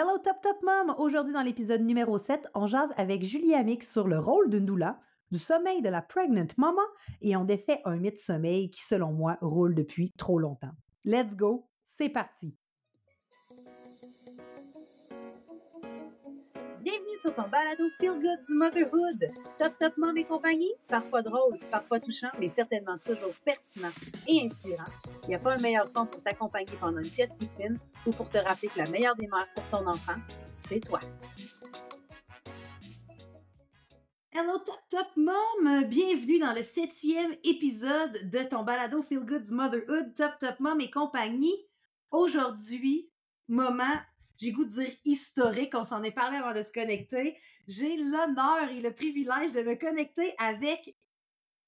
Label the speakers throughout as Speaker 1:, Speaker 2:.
Speaker 1: Hello Top Top Mom! Aujourd'hui, dans l'épisode numéro 7, on jase avec Julie Amick sur le rôle d'une doula, du sommeil de la pregnant mama et on défait un mythe sommeil qui, selon moi, roule depuis trop longtemps. Let's go! C'est parti! Bienvenue sur ton balado Feel Good Motherhood. Top Top Mom et compagnie, parfois drôle, parfois touchant, mais certainement toujours pertinent et inspirant. Il n'y a pas un meilleur son pour t'accompagner pendant une sieste poutine ou pour te rappeler que la meilleure des pour ton enfant, c'est toi. Hello Top Top Mom! Bienvenue dans le septième épisode de ton balado Feel Good Motherhood, Top Top Mom et compagnie. Aujourd'hui, moment j'ai goût de dire historique, on s'en est parlé avant de se connecter. J'ai l'honneur et le privilège de me connecter avec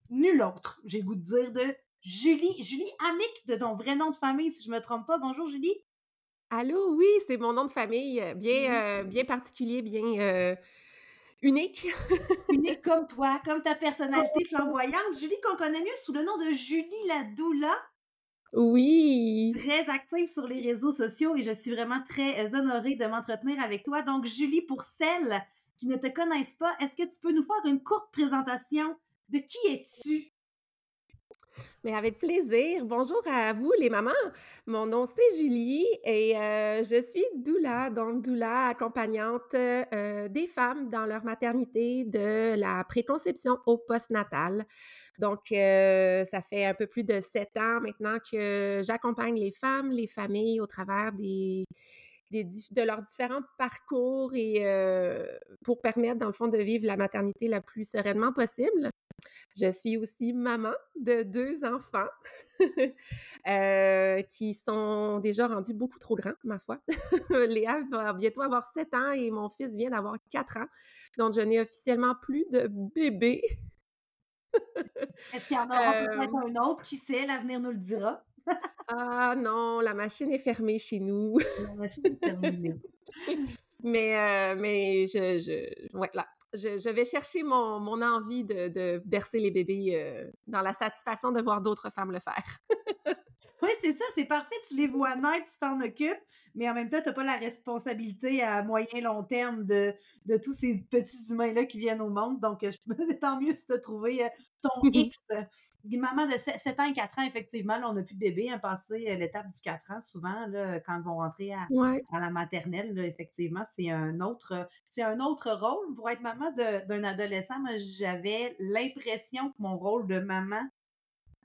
Speaker 1: nul autre, j'ai goût de dire, de Julie, Julie Amick, de ton vrai nom de famille, si je me trompe pas. Bonjour Julie.
Speaker 2: Allô, oui, c'est mon nom de famille, euh, bien, euh, bien particulier, bien euh, unique.
Speaker 1: unique comme toi, comme ta personnalité flamboyante. Julie, qu'on connaît mieux sous le nom de Julie la doula.
Speaker 2: Oui.
Speaker 1: Très active sur les réseaux sociaux et je suis vraiment très euh, honorée de m'entretenir avec toi. Donc, Julie, pour celles qui ne te connaissent pas, est-ce que tu peux nous faire une courte présentation de qui es-tu?
Speaker 2: Mais avec plaisir. Bonjour à vous les mamans. Mon nom c'est Julie et euh, je suis doula, donc doula accompagnante euh, des femmes dans leur maternité de la préconception au postnatal. Donc euh, ça fait un peu plus de sept ans maintenant que j'accompagne les femmes, les familles au travers de leurs différents parcours et pour permettre, dans le fond, de vivre la maternité la plus sereinement possible. Je suis aussi maman de deux enfants euh, qui sont déjà rendus beaucoup trop grands, ma foi. Léa va bientôt avoir sept ans et mon fils vient d'avoir quatre ans. Donc, je n'ai officiellement plus de bébé.
Speaker 1: Est-ce qu'il y en aura euh, peut-être un autre? Qui sait? L'avenir nous le dira.
Speaker 2: ah non, la machine est fermée chez nous.
Speaker 1: la machine est fermée.
Speaker 2: mais, euh, mais je, je, ouais, là, je, vais chercher mon, envie de, de, bercer les bébés euh, dans la satisfaction de voir d'autres femmes le faire.
Speaker 1: oui, c'est ça, c'est parfait. Tu les vois naître, tu t'en occupes, mais en même temps, tu n'as pas la responsabilité à moyen long terme de, de tous ces petits humains-là qui viennent au monde. Donc, je, tant mieux si tu as trouvé euh, ton X. Maman de 7 ans et 4 ans, effectivement, là, on n'a plus de bébé, hein, passer euh, l'étape du 4 ans, souvent, là, quand ils vont rentrer à, à la maternelle, là, effectivement, c'est un autre c'est un autre rôle. Pour être maman d'un adolescent, moi, j'avais l'impression que mon rôle de maman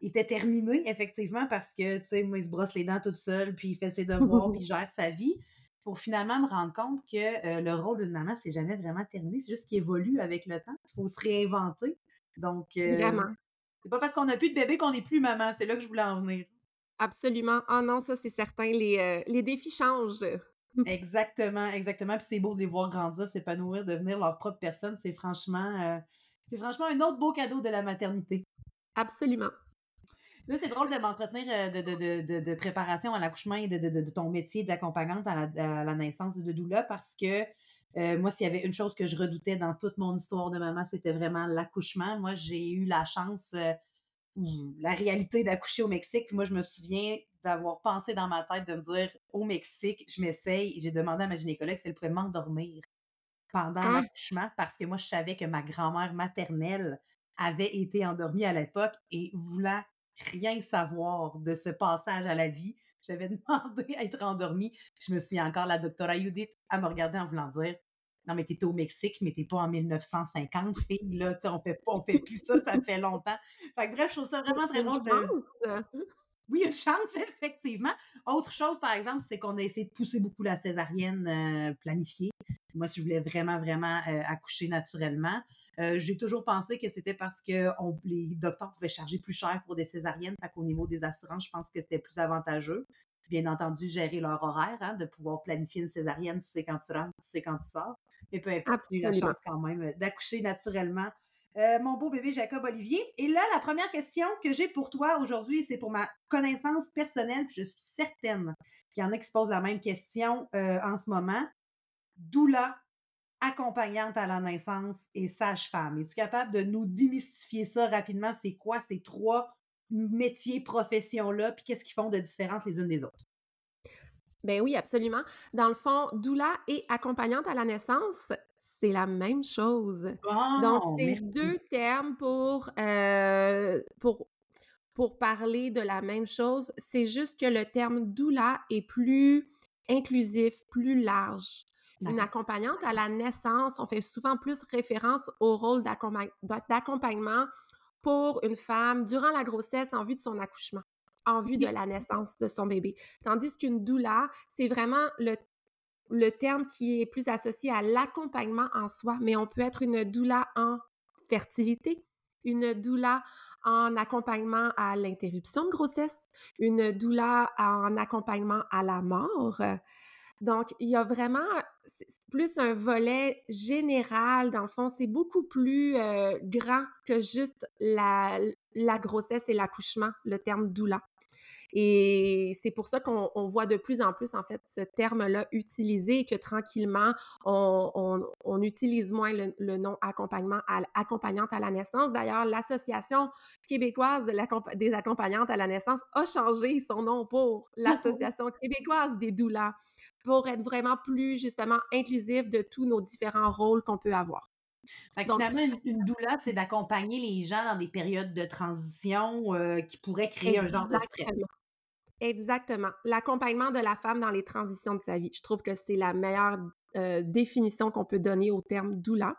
Speaker 1: était terminé, effectivement, parce que, tu sais, moi, il se brosse les dents toute seule, puis il fait ses devoirs, puis il gère sa vie, pour finalement me rendre compte que euh, le rôle d'une maman, c'est jamais vraiment terminé. C'est juste qu'il évolue avec le temps. Il faut se réinventer. Donc, euh, c'est pas parce qu'on n'a plus de bébé qu'on n'est plus maman. C'est là que je voulais en venir.
Speaker 2: Absolument. Ah non, ça, c'est certain. Les, euh, les défis changent.
Speaker 1: exactement, exactement. Puis c'est beau de les voir grandir, s'épanouir, devenir leur propre personne. C'est franchement, c'est franchement un autre beau cadeau de la maternité.
Speaker 2: Absolument.
Speaker 1: Là, c'est drôle de m'entretenir euh, de, de, de, de, préparation à l'accouchement et de, ton métier d'accompagnante à la, à la naissance de doula parce que euh, moi, s'il y avait une chose que je redoutais dans toute mon histoire de maman, c'était vraiment l'accouchement. Moi, j'ai eu la chance, euh, la réalité d'accoucher au Mexique. Moi, je me souviens d'avoir pensé dans ma tête de me dire au Mexique, je m'essaye. J'ai demandé à ma gynécologue si elle pouvait m'endormir pendant ah! l'accouchement parce que moi, je savais que ma grand-mère maternelle avait été endormie à l'époque et voulant rien savoir de ce passage à la vie. J'avais demandé à être endormie. Je me souviens encore, la doctora Judith, à me regarder en voulant dire non, mais t'étais au Mexique, mais t'es pas en 1950, fille, là, on fait pas, on fait plus ça, ça fait longtemps. Fait que bref, je trouve ça vraiment très drôle de... Oui, une chance, effectivement. Autre chose, par exemple, c'est qu'on a essayé de pousser beaucoup la césarienne euh, planifiée. Moi, si je voulais vraiment, vraiment euh, accoucher naturellement, euh, j'ai toujours pensé que c'était parce que on, les docteurs pouvaient charger plus cher pour des césariennes. Fait qu'au niveau des assurances, je pense que c'était plus avantageux. Bien entendu, gérer leur horaire, hein, de pouvoir planifier une césarienne, tu sais quand tu rentres, tu sais quand tu sors. Mais peu importe, j'ai eu la chance quand même d'accoucher naturellement euh, mon beau bébé Jacob Olivier. Et là, la première question que j'ai pour toi aujourd'hui, c'est pour ma connaissance personnelle, puis je suis certaine qu'il y en a qui se posent la même question euh, en ce moment. Doula, accompagnante à la naissance et sage-femme. Es-tu capable de nous démystifier ça rapidement? C'est quoi ces trois métiers, professions-là, puis qu'est-ce qu'ils font de différentes les unes des autres?
Speaker 2: Ben oui, absolument. Dans le fond, doula et accompagnante à la naissance, c'est la même chose. Donc, c'est. 2 termes pour, heu, pour pour parler de la même chose. C'est juste que le terme doula est plus inclusif, plus large. Une accompagnante à la naissance, on fait souvent plus référence au rôle d'accompa d'a d'accompagnement pour une femme durant la grossesse en vue de son accouchement, en vue de la naissance de son bébé. Tandis qu'une doula, c'est vraiment le le terme qui est plus associé à l'accompagnement en soi, mais on peut être une doula en fertilité, une doula en accompagnement à l'interruption de grossesse, une doula en accompagnement à la mort. Donc, il y a vraiment plus un volet général, dans le fond, c'est beaucoup plus, heu, grand que juste la grossesse et l'accouchement, le terme doula. Et c'est pour ça qu'on on voit de plus en plus, en fait, ce terme-là utilisé et que tranquillement, on, on- on utilise moins le, le nom accompagnement à, accompagnante à la naissance. D'ailleurs, l'Association québécoise des accompagnantes à la naissance a changé son nom pour l'Association québécoise des doulas pour être vraiment plus, justement, inclusif de tous nos différents rôles qu'on peut avoir.
Speaker 1: Fait que
Speaker 2: Donc,
Speaker 1: finalement, une une doula, c'est d'accompagner les gens dans des périodes de transition, heu, qui pourraient créer un genre de stress.
Speaker 2: Exactement. L'accompagnement de la femme dans les transitions de sa vie. Je trouve que c'est la meilleure euh, définition qu'on peut donner au terme doula.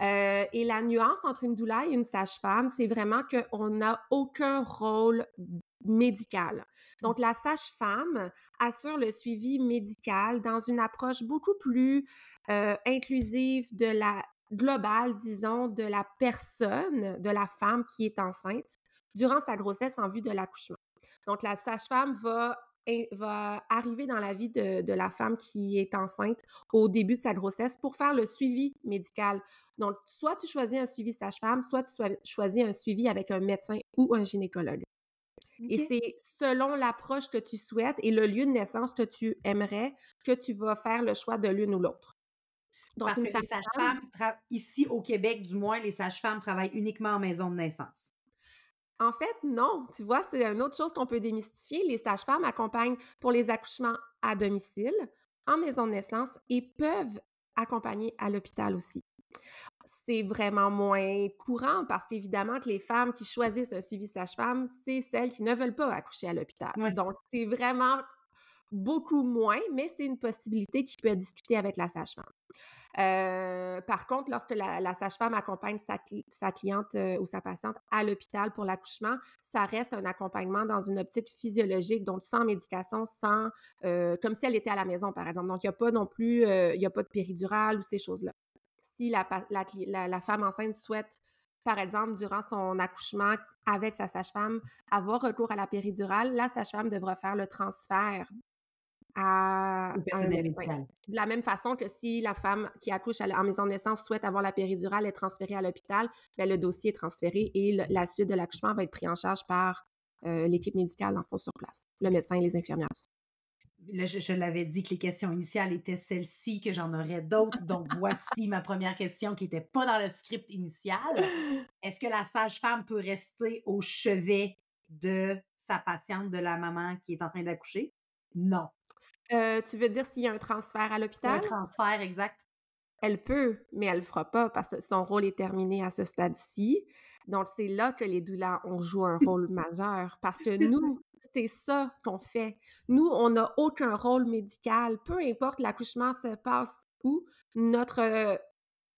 Speaker 2: Euh, et la nuance entre une doula et une sage-femme, c'est vraiment qu'on n'a aucun rôle médical. Donc, la sage-femme assure le suivi médical dans une approche beaucoup plus euh, inclusive de la globale, disons, de la personne, de la femme qui est enceinte durant sa grossesse en vue de l'accouchement. Donc, la sage-femme va, va arriver dans la vie de, de la femme qui est enceinte au début de sa grossesse pour faire le suivi médical. Donc, soit tu choisis un suivi sage-femme, soit tu choisis un suivi avec un médecin ou un gynécologue. Et c'est selon l'approche que tu souhaites et le lieu de naissance que tu aimerais que tu vas faire le choix de l'une ou l'autre. Donc,
Speaker 1: Parce que les sages-femmes ici au Québec, du moins, les sages-femmes travaillent uniquement en maison de naissance.
Speaker 2: En fait, non. Tu vois, c'est une autre chose qu'on peut démystifier. Les sages-femmes accompagnent pour les accouchements à domicile, en maison de naissance et peuvent accompagner à l'hôpital aussi. C'est vraiment moins courant parce qu'évidemment que les femmes qui choisissent un suivi sage-femme, c'est celles qui ne veulent pas accoucher à l'hôpital.
Speaker 1: Ouais.
Speaker 2: Donc, c'est vraiment beaucoup moins, mais c'est une possibilité qui peut être discutée avec la sage-femme. Euh, par contre, lorsque la, la sage-femme accompagne sa, cli- sa cliente euh, ou sa patiente à l'hôpital pour l'accouchement, ça reste un accompagnement dans une optique physiologique, donc sans médication, sans, euh, comme si elle était à la maison, par exemple. Donc, il n'y a pas non plus, il n'y a pas de péridurale ou ces choses-là. Si la- la femme enceinte souhaite, par exemple, durant son accouchement avec sa sage-femme, avoir recours à la péridurale, la sage-femme devra faire le transfert à, un médecin. De la même façon que si la femme qui accouche en maison de naissance souhaite avoir la péridurale, est transférée à l'hôpital, bien, le dossier est transféré et le- la suite de l'accouchement va être pris en charge par euh, l'équipe médicale, dans le fond, sur place, le médecin et les infirmières.
Speaker 1: Là, je je l'avais dit que les questions initiales étaient celles-ci, que j'en aurais d'autres. Donc, voici ma première question qui était pas dans le script initial. Est-ce que la sage-femme peut rester au chevet de sa patiente, de la maman qui est en train d'accoucher? Non.
Speaker 2: Euh, tu veux dire s'il y a un transfert à
Speaker 1: Un
Speaker 2: l'hôpital?
Speaker 1: transfert exact?
Speaker 2: Elle peut, mais elle le fera pas parce que son rôle est terminé à ce stade-ci. Donc, c'est là que les doulas ont joué un rôle majeur parce que nous, c'est ça qu'on fait. Nous, on n'a aucun rôle médical. Peu importe l'accouchement se passe où, notre euh,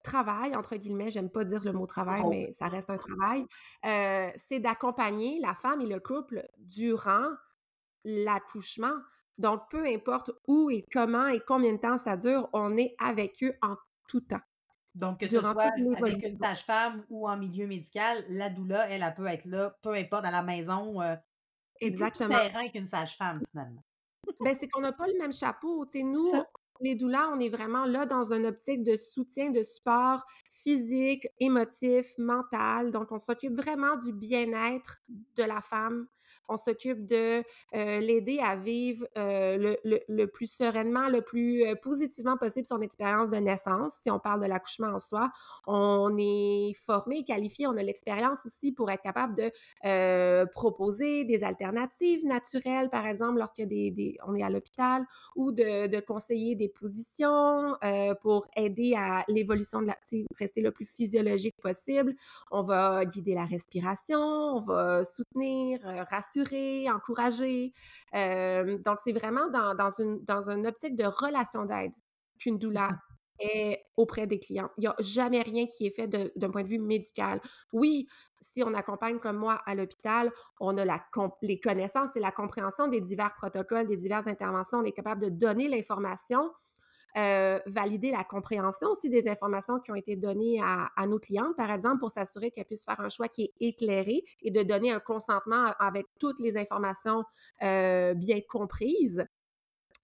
Speaker 2: travail, entre guillemets, j'aime pas dire le mot travail, mais ça reste un travail, euh, c'est d'accompagner la femme et le couple durant l'accouchement. Donc, peu importe où et comment et combien de temps ça dure, on est avec eux en tout temps,
Speaker 1: Donc, que ce
Speaker 2: durant
Speaker 1: soit avec une sage-femme ou en milieu médical, la doula, elle, elle peut être là, peu importe, à la maison, euh,
Speaker 2: Exactement.
Speaker 1: terrain qu'une sage-femme, finalement.
Speaker 2: Ben, c'est qu'on n'a pas le même chapeau. Nous, les doulas, on est vraiment là dans une optique de soutien, de support physique, émotif, mental. Donc, on s'occupe vraiment du bien-être de la femme, on s'occupe de l'aider à vivre euh, le, plus sereinement, le plus positivement possible son expérience de naissance. Si on parle de l'accouchement en soi, on est formé, qualifié, on a l'expérience aussi pour être capable de proposer des alternatives naturelles, par exemple, lorsqu'il y a des, on est à l'hôpital, ou de, conseiller des positions pour aider à l'évolution de la, rester le plus physiologique possible. On va guider la respiration, on va soutenir, rassurer, encourager. donc, c'est vraiment dans, une, dans une optique de relation d'aide qu'une doula est auprès des clients. Il n'y a jamais rien qui est fait d'un point de vue médical. Oui, si on accompagne comme moi à l'hôpital, on a la les connaissances et la compréhension des divers protocoles, des diverses interventions, on est capable de donner l'information, euh, valider la compréhension aussi des informations qui ont été données à, nos clientes, par exemple, pour s'assurer qu'elles puissent faire un choix qui est éclairé et de donner un consentement avec toutes les informations euh, bien comprises.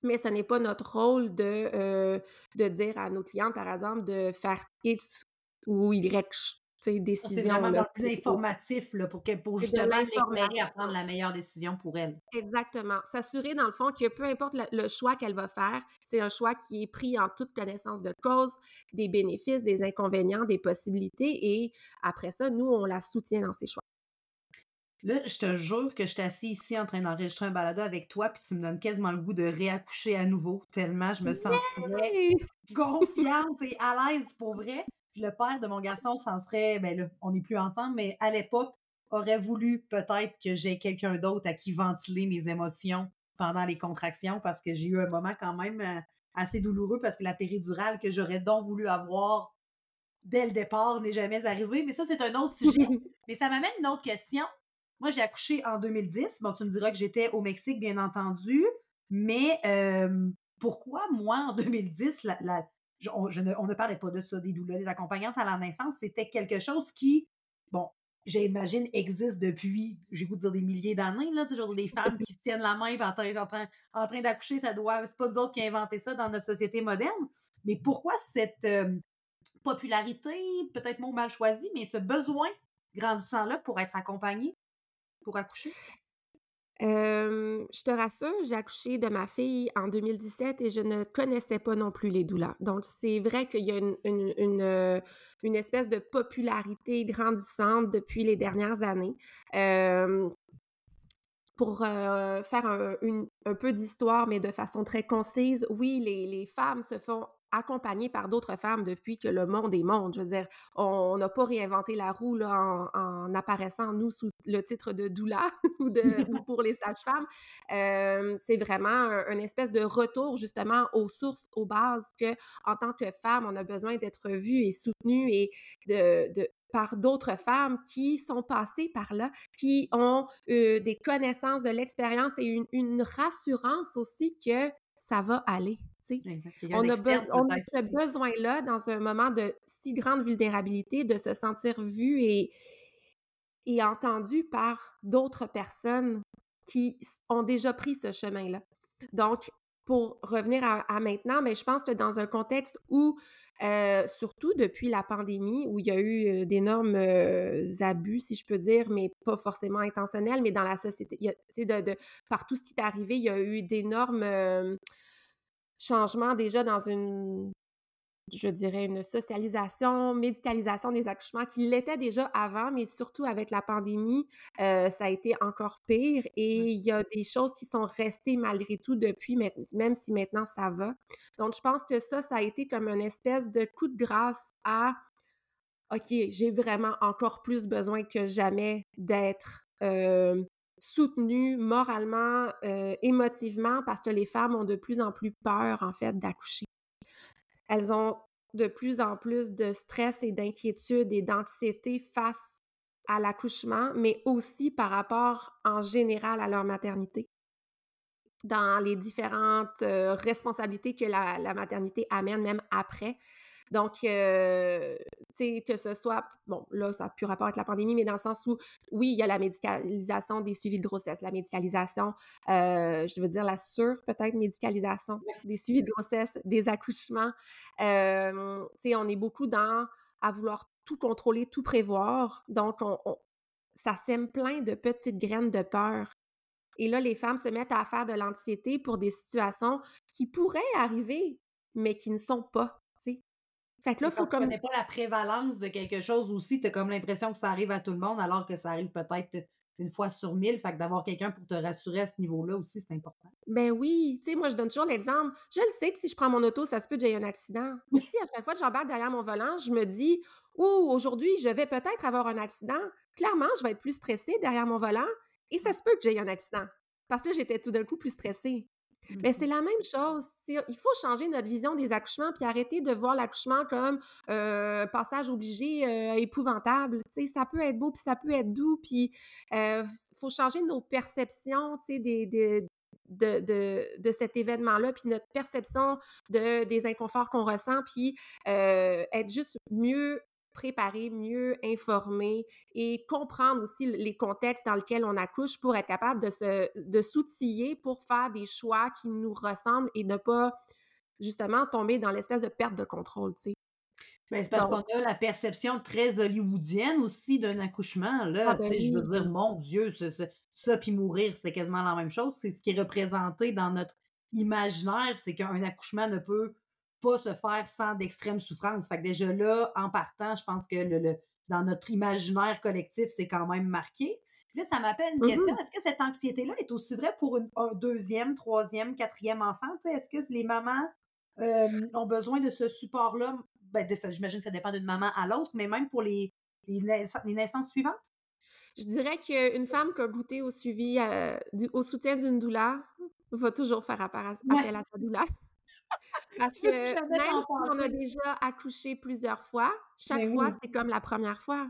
Speaker 2: Mais ce n'est pas notre rôle de, euh, de dire à nos clientes, par exemple, de faire X ou Y décision.
Speaker 1: C'est vraiment plus informatif là, pour, pour justement à prendre la meilleure décision pour elle.
Speaker 2: Exactement. S'assurer, dans le fond, que peu importe le, choix qu'elle va faire, c'est un choix qui est pris en toute connaissance de cause, des bénéfices, des inconvénients, des possibilités. Et après ça, nous, on la soutient dans ses choix.
Speaker 1: Là, je te jure que je suis assis ici en train d'enregistrer un balado avec toi, puis tu me donnes quasiment le goût de réaccoucher à nouveau, tellement je me sens confiante et à l'aise pour vrai le père de mon garçon s'en serait, ben là, on n'est plus ensemble, mais à l'époque, aurait voulu peut-être que j'ai quelqu'un d'autre à qui ventiler mes émotions pendant les contractions parce que j'ai eu un moment quand même euh, assez douloureux parce que la péridurale que j'aurais donc voulu avoir dès le départ n'est jamais arrivée. Mais ça, c'est un autre sujet. mais ça m'amène une autre question. Moi, j'ai accouché en 2010. Bon, tu me diras que j'étais au Mexique, bien entendu. Mais euh, pourquoi, moi, en 2010, la, on, ne, parlait pas de ça, des doulas, des accompagnantes à la naissance. C'était quelque chose qui, bon, j'imagine, existe depuis, j'ai goût de dire des milliers d'années, là, genre des femmes qui se tiennent la main en train, en train, en train d'accoucher, ça doit, c'est pas nous autres qui avons inventé ça dans notre société moderne. Mais pourquoi cette euh, popularité, peut-être mot mal choisi, mais ce besoin grandissant-là pour être accompagné, pour accoucher?
Speaker 2: Je te rassure, j'ai accouché de ma fille en 2017 et je ne connaissais pas non plus les douleurs. Donc, c'est vrai qu'il y a une, euh, une, espèce de popularité grandissante depuis les dernières années. pour euh, faire un, un peu d'histoire, mais de façon très concise, oui, les, les femmes se font accompagnée par d'autres femmes depuis que le monde est monde. Je veux dire, on n'a pas réinventé la roue là, en, apparaissant, nous, sous le titre de doula ou, de, pour les sages-femmes. Euh, c'est vraiment un, espèce de retour justement aux sources, aux bases, que en tant que femme, on a besoin d'être vue et soutenue et de, de par d'autres femmes qui sont passées par là, qui ont euh, des connaissances de l'expérience et une, une rassurance aussi que ça va aller. On a, ce besoin-là, dans un moment de si grande vulnérabilité, de se sentir vu et, et entendu par d'autres personnes qui ont déjà pris ce chemin-là. Donc, pour revenir à, maintenant, mais je pense que dans un contexte où, euh, surtout depuis la pandémie, où il y a eu euh, d'énormes euh, abus, si je peux dire, mais pas forcément intentionnels, mais dans la société, il y a, de, par tout ce qui est arrivé, il y a eu d'énormes changement déjà dans une, je dirais, une socialisation, médicalisation des accouchements qui l'était déjà avant, mais surtout avec la pandémie, euh, ça a été encore pire et il y a des choses qui sont restées malgré tout depuis, même si maintenant ça va. Donc, je pense que ça, ça a été comme une espèce de coup de grâce à OK, j'ai vraiment encore plus besoin que jamais d'être euh, soutenue moralement, euh, émotivement, parce que les femmes ont de plus en plus peur, en fait, d'accoucher. Elles ont de plus en plus de stress et d'inquiétude et d'anxiété face à l'accouchement, mais aussi par rapport en général à leur maternité dans les différentes euh, responsabilités que la, maternité amène même après. Donc, euh, tu sais, que ce soit, bon, là, ça n'a plus rapport avec la pandémie, mais dans le sens où, oui, il y a la médicalisation des suivis de grossesse, la médicalisation, euh, je veux dire la sur, peut-être, médicalisation des suivis de grossesse, des accouchements. Euh, tu sais, on est beaucoup dans à vouloir tout contrôler, tout prévoir. Donc, on, ça sème plein de petites graines de peur Et là, les femmes se mettent à faire de l'anxiété pour des situations qui pourraient arriver, mais qui ne sont pas.
Speaker 1: Fait que là, faut comme... Tu connais pas la prévalence de quelque chose aussi, tu as comme l'impression que ça arrive à tout le monde, alors que ça arrive peut-être une fois sur mille. Fait que d'avoir quelqu'un pour te rassurer à ce niveau-là aussi, c'est important.
Speaker 2: Ben oui. Tu sais, moi, je donne toujours l'exemple. Je le sais que si je prends mon auto, ça se peut que j'ai un accident. Mais si à chaque fois que j'embarque derrière mon volant, je me dis, oh, aujourd'hui, je vais peut-être avoir un accident, clairement, je vais être plus stressée derrière mon volant et ça se peut que j'ai un accident. Parce que j'étais tout d'un coup plus stressée. Mais c'est la même chose. Il faut changer notre vision des accouchements puis arrêter de voir l'accouchement comme un passage obligé épouvantable. ça peut être beau puis ça peut être doux. Puis il faut changer nos perceptions des, de, de, cet événement-là, puis notre perception de, des inconforts qu'on ressent, puis être juste mieux préparer, mieux informer et comprendre aussi les contextes dans lesquels on accouche pour être capable de se de s'outiller pour faire des choix qui nous ressemblent et ne pas justement tomber dans l'espèce de perte de contrôle, tu sais.
Speaker 1: Ben, c'est parce qu'on a la perception très hollywoodienne aussi d'un accouchement. Là, ah, ben je veux dire, mon Dieu, ça, ça, puis mourir, c'était quasiment la même chose. C'est ce qui est représenté dans notre imaginaire, c'est qu'un accouchement ne peut pas se faire sans d'extrême souffrance. Fait que déjà là, en partant, je pense que le, dans notre imaginaire collectif, c'est quand même marqué. Puis là, ça m'appelle une question. Mm-hmm. Est-ce que cette anxiété-là est aussi vraie pour un deuxième, troisième, quatrième enfant? Est-ce que les mamans euh, ont besoin de ce support-là? Ben, J'imagine que ça dépend d'une maman à l'autre, mais même pour les, les, naissances suivantes?
Speaker 2: Je dirais qu'une femme qui a goûté au suivi, euh, au soutien d'une douleur, va toujours faire appel à sa douleur. Parce que même si on a déjà accouché plusieurs fois, chaque fois, c'est comme la première fois.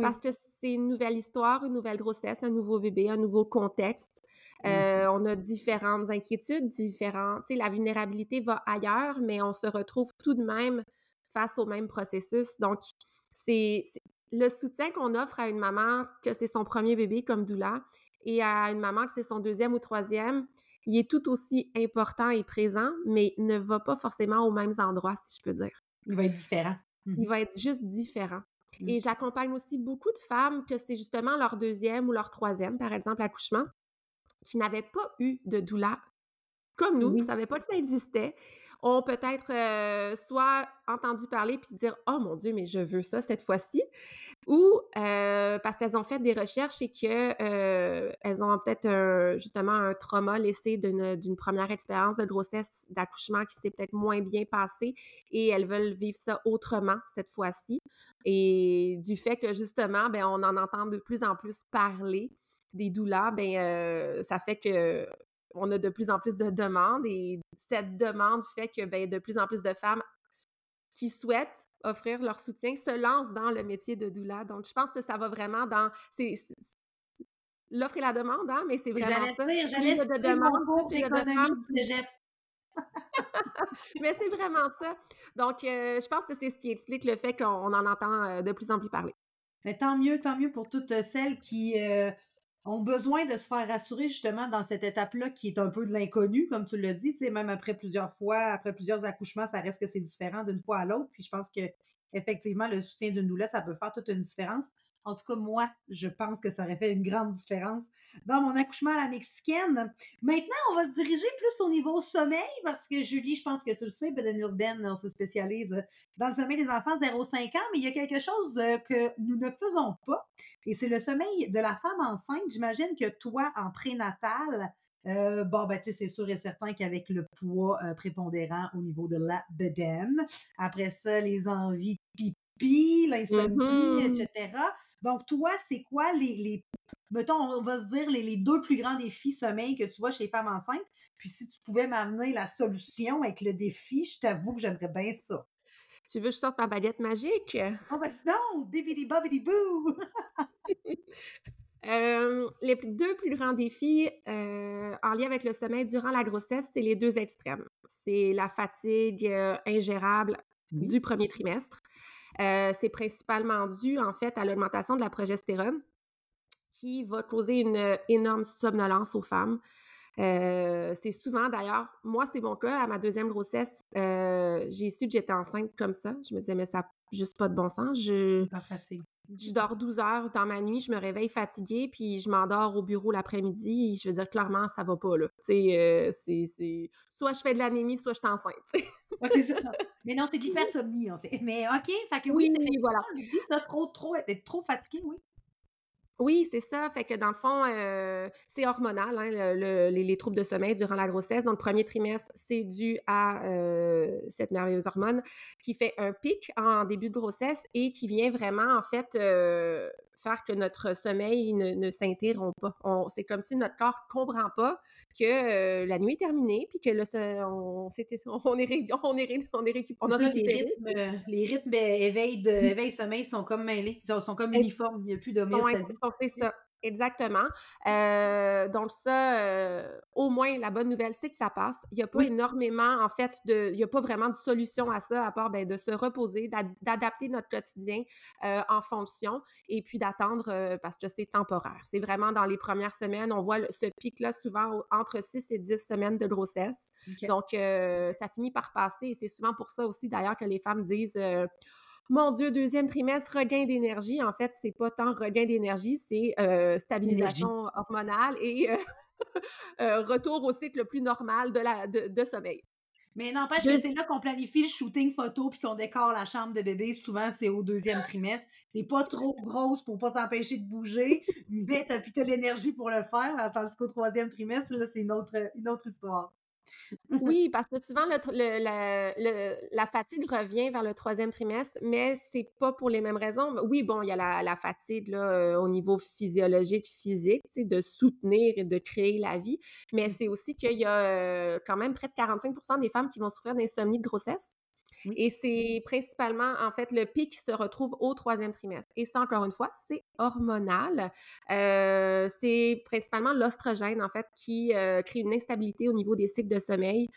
Speaker 2: Parce que c'est une nouvelle histoire, une nouvelle grossesse, un nouveau bébé, un nouveau contexte. Euh, on a différentes inquiétudes, différentes. Tu sais, la vulnérabilité va ailleurs, mais on se retrouve tout de même face au même processus. Donc, c'est le soutien qu'on offre à une maman que c'est son premier bébé comme doula et à une maman que c'est son deuxième ou troisième il est tout aussi important et présent, mais ne va pas forcément aux mêmes endroits, si je peux dire.
Speaker 1: Il va être différent.
Speaker 2: Il mmh va être juste différent. Mmh. Et j'accompagne aussi beaucoup de femmes que c'est justement leur deuxième ou leur troisième, par exemple, accouchement, qui n'avaient pas eu de douleur comme nous, qui ne savaient pas que ça existait ont peut-être soit entendu parler puis dire oh mon dieu mais je veux ça cette fois-ci ou parce qu'elles ont fait des recherches et que elles ont peut-être justement un trauma laissé d'une première expérience de grossesse d'accouchement qui s'est peut-être moins bien passé et elles veulent vivre ça autrement cette fois-ci et du fait que justement ben on en entend de plus en plus parler des douleurs, ben ça fait que on a de plus en plus de demandes et cette demande fait que ben, de plus en plus de femmes qui souhaitent offrir leur soutien se lancent dans le métier de doula. Donc, je pense que ça va vraiment dans... C'est, l'offre et la demande, hein, mais c'est vraiment ça.
Speaker 1: Dire, j'allais de demande,
Speaker 2: mais c'est vraiment ça. Donc, euh, je pense que c'est ce qui explique le fait qu'on en entend euh, de plus en plus parler.
Speaker 1: Mais tant mieux, tant mieux pour toutes celles qui euh, ont besoin de se faire rassurer justement dans cette étape-là qui est un peu de l'inconnu, comme tu l'as dit, même après plusieurs fois, après plusieurs accouchements, ça reste que c'est différent d'une fois à l'autre. Puis je pense que effectivement, le soutien d'une doula, ça peut faire toute une différence. En tout cas, moi, je pense que ça aurait fait une grande différence dans mon accouchement à la mexicaine. Maintenant, on va se diriger plus au niveau sommeil parce que Julie, je pense que tu le sais, Beden Urbaine, on se spécialise dans le sommeil des enfants 0-5 ans, mais il y a quelque chose euh, que nous ne faisons pas et c'est le sommeil de la femme enceinte. J'imagine que toi, en prénatal, euh, bon, ben, tu sais, c'est sûr et certain qu'avec le poids euh, prépondérant au niveau de la bedaine, après ça, les envies de pipi, l'insomnie, mm-hmm. etc. Donc, toi, c'est quoi les, les, mettons, on va se dire, les, deux plus grands défis sommeil que tu vois chez les femmes enceintes? Puis si tu pouvais m'amener la solution avec le défi, je t'avoue que j'aimerais bien ça.
Speaker 2: Tu veux que je sorte ma baguette magique?
Speaker 1: Oh, ben sinon, bibidi bobidi boo!
Speaker 2: les deux plus grands défis euh, en lien avec le sommeil durant la grossesse, c'est les deux extrêmes. C'est la fatigue euh, ingérable du premier trimestre. Euh, c'est principalement dû, en fait, à l'augmentation de la progestérone qui va causer une énorme somnolence aux femmes. c'est souvent, d'ailleurs, moi, c'est mon cas. À ma deuxième grossesse, j'ai su que j'étais enceinte comme ça. Je me disais, mais ça juste pas de bon sens. Je dors 12 heures dans ma nuit, je me réveille fatiguée, puis je m'endors au bureau l'après-midi. Je veux dire, clairement, ça va pas, là. Tu sais, euh, c'est... Soit je fais de l'anémie, soit je suis enceinte,
Speaker 1: ouais, c'est ça. Mais non, c'est de l'hypersomnie, en fait. Mais OK, fait que oui, oui c'est voilà. trop, trop, être trop fatigué, oui.
Speaker 2: Oui, c'est ça. Fait que dans le fond, euh, c'est hormonal, hein, les, troubles de sommeil durant la grossesse. Dans le premier trimestre, c'est dû à euh, cette merveilleuse hormone qui fait un pic en début de grossesse et qui vient vraiment, en fait, euh, faire que notre sommeil ne, s'interrompt pas. C'est comme si notre corps ne comprend pas que euh, la nuit est terminée, puis que là, on, on, est, on, est, on est récupéré.
Speaker 1: les, rythmes, les rythmes éveil, de, éveil sommeil sont comme mêlés, ils sont, comme uniformes, il n'y a plus de
Speaker 2: C'est ça. Exactement. Euh, donc ça, euh, au moins, la bonne nouvelle, c'est que ça passe. Il n'y a pas énormément, en fait, de, il n'y a pas vraiment de solution à ça, à part ben, de se reposer, d'adapter notre quotidien euh, en fonction et puis d'attendre parce que c'est temporaire. C'est vraiment dans les premières semaines, on voit ce pic-là souvent entre 6 et 10 semaines de grossesse. Donc, ça finit par passer et c'est souvent pour ça aussi, d'ailleurs, que les femmes disent mon Dieu, deuxième trimestre, regain d'énergie. En fait, c'est pas tant regain d'énergie, c'est euh, stabilisation hormonale et euh, euh, retour au cycle plus normal de, la, de, sommeil.
Speaker 1: Mais n'empêche que c'est là qu'on planifie le shooting photo puis qu'on décore la chambre de bébé. Souvent, c'est au deuxième trimestre. T'es pas trop grosse pour pas t'empêcher de bouger, mais t'as plutôt l'énergie pour le faire. Tandis qu'au troisième trimestre, là, c'est une autre, une autre histoire.
Speaker 2: Oui, parce que souvent, la, fatigue revient vers le troisième trimestre, mais c'est pas pour les mêmes raisons. Oui, bon, il y a la, fatigue là, euh, au niveau physiologique, physique, de soutenir et de créer la vie, mais mmh. c'est aussi qu'il y a euh, quand même près de 45 des femmes qui vont souffrir d'insomnie de grossesse. Et c'est principalement, en fait, le pic qui se retrouve au troisième trimestre. Et ça, encore une fois, c'est hormonal. Euh, c'est principalement l'ostrogène, en fait, qui euh, crée une instabilité au niveau des cycles de sommeil.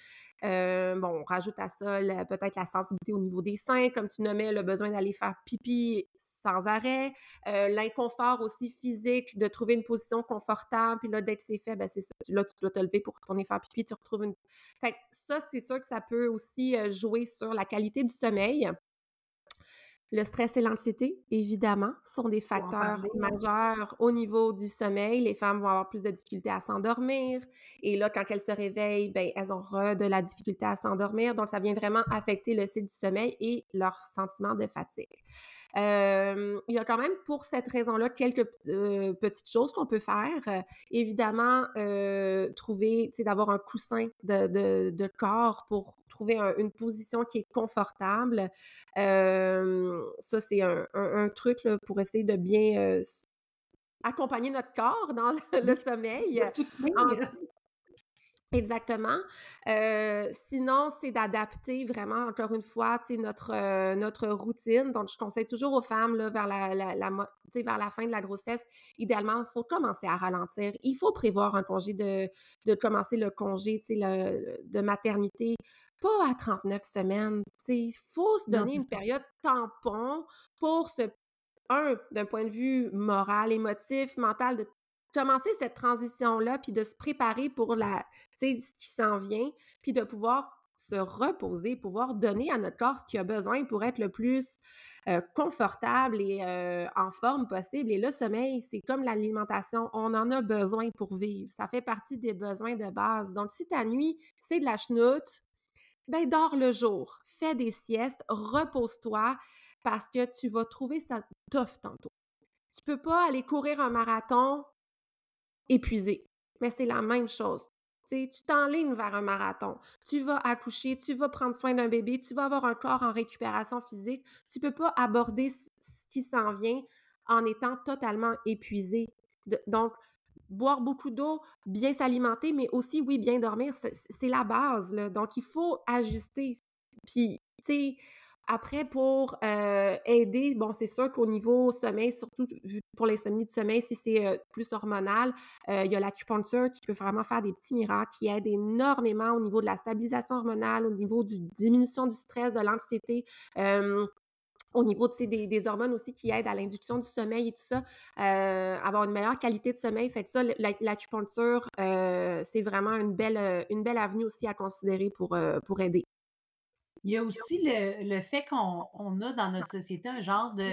Speaker 2: Euh, bon, on rajoute à ça peut-être la sensibilité au niveau des seins, comme tu nommais, le besoin d'aller faire pipi sans arrêt, euh, l'inconfort aussi physique de trouver une position confortable, puis là, dès que c'est fait, ben c'est ça. Là, tu dois te lever pour retourner faire pipi, tu retrouves une... Fait ça, c'est sûr que ça peut aussi euh, jouer sur la qualité du sommeil. Le stress et l'anxiété, évidemment, sont des facteurs majeurs au niveau du sommeil. Les femmes vont avoir plus de difficultés à s'endormir. Et là, quand elles se réveillent, ben, elles ont de la difficulté à s'endormir. Donc, ça vient vraiment affecter le cycle du sommeil et leur sentiment de fatigue il y a quand même pour cette raison-là quelques petites choses qu'on peut faire. évidemment, trouver, tu sais, d'avoir un coussin de, corps pour trouver une position qui est confortable. Ça, c'est un, truc pour essayer de bien accompagner notre corps dans le, sommeil. Exactement. Euh, sinon, c'est d'adapter vraiment, encore une fois, notre, euh, notre routine. Donc, je conseille toujours aux femmes, là, vers, la, la, vers la fin de la grossesse, idéalement, il faut commencer à ralentir. Il faut prévoir un congé de, de commencer le congé le, de maternité, pas à 39 semaines. Il faut se donner une période tampon pour se un, d'un point de vue moral, émotif, mental, de commencer cette transition-là, puis de se préparer pour la, ce qui s'en vient, puis de pouvoir se reposer, pouvoir donner à notre corps ce qu'il a besoin pour être le plus euh, confortable et euh, en forme possible. Et le sommeil, c'est comme l'alimentation, on en a besoin pour vivre. Ça fait partie des besoins de base. Donc, si ta nuit, c'est de la chenoute, ben dors le jour, fais des siestes, repose-toi parce que tu vas trouver ça tough tantôt. Tu peux pas aller courir un marathon épuisé. Mais c'est la même chose. tu t'enlignes vers un marathon, tu vas accoucher, tu vas prendre soin d'un bébé, tu vas avoir un corps en récupération physique. Tu peux pas aborder ce qui s'en vient en étant totalement épuisé. donc, boire beaucoup d'eau, bien s'alimenter, mais aussi, oui, bien dormir, c'est la base. Donc, il faut ajuster. Puis, tu sais, après, pour euh, aider, bon, c'est sûr qu'au niveau sommeil, surtout pour l'insomnie du sommeil, si c'est euh, plus hormonal, euh, il y a l'acupuncture qui peut vraiment faire des petits miracles, qui aide énormément au niveau de la stabilisation hormonale, au niveau de diminution du stress, de l'anxiété. Au niveau des, des, hormones aussi qui aident à l'induction du sommeil et tout ça, avoir une meilleure qualité de sommeil. Fait que ça, l'acupuncture, c'est vraiment une belle, une belle avenue aussi à considérer pour, pour aider.
Speaker 1: Il y a aussi le, fait qu'on a dans notre société un genre de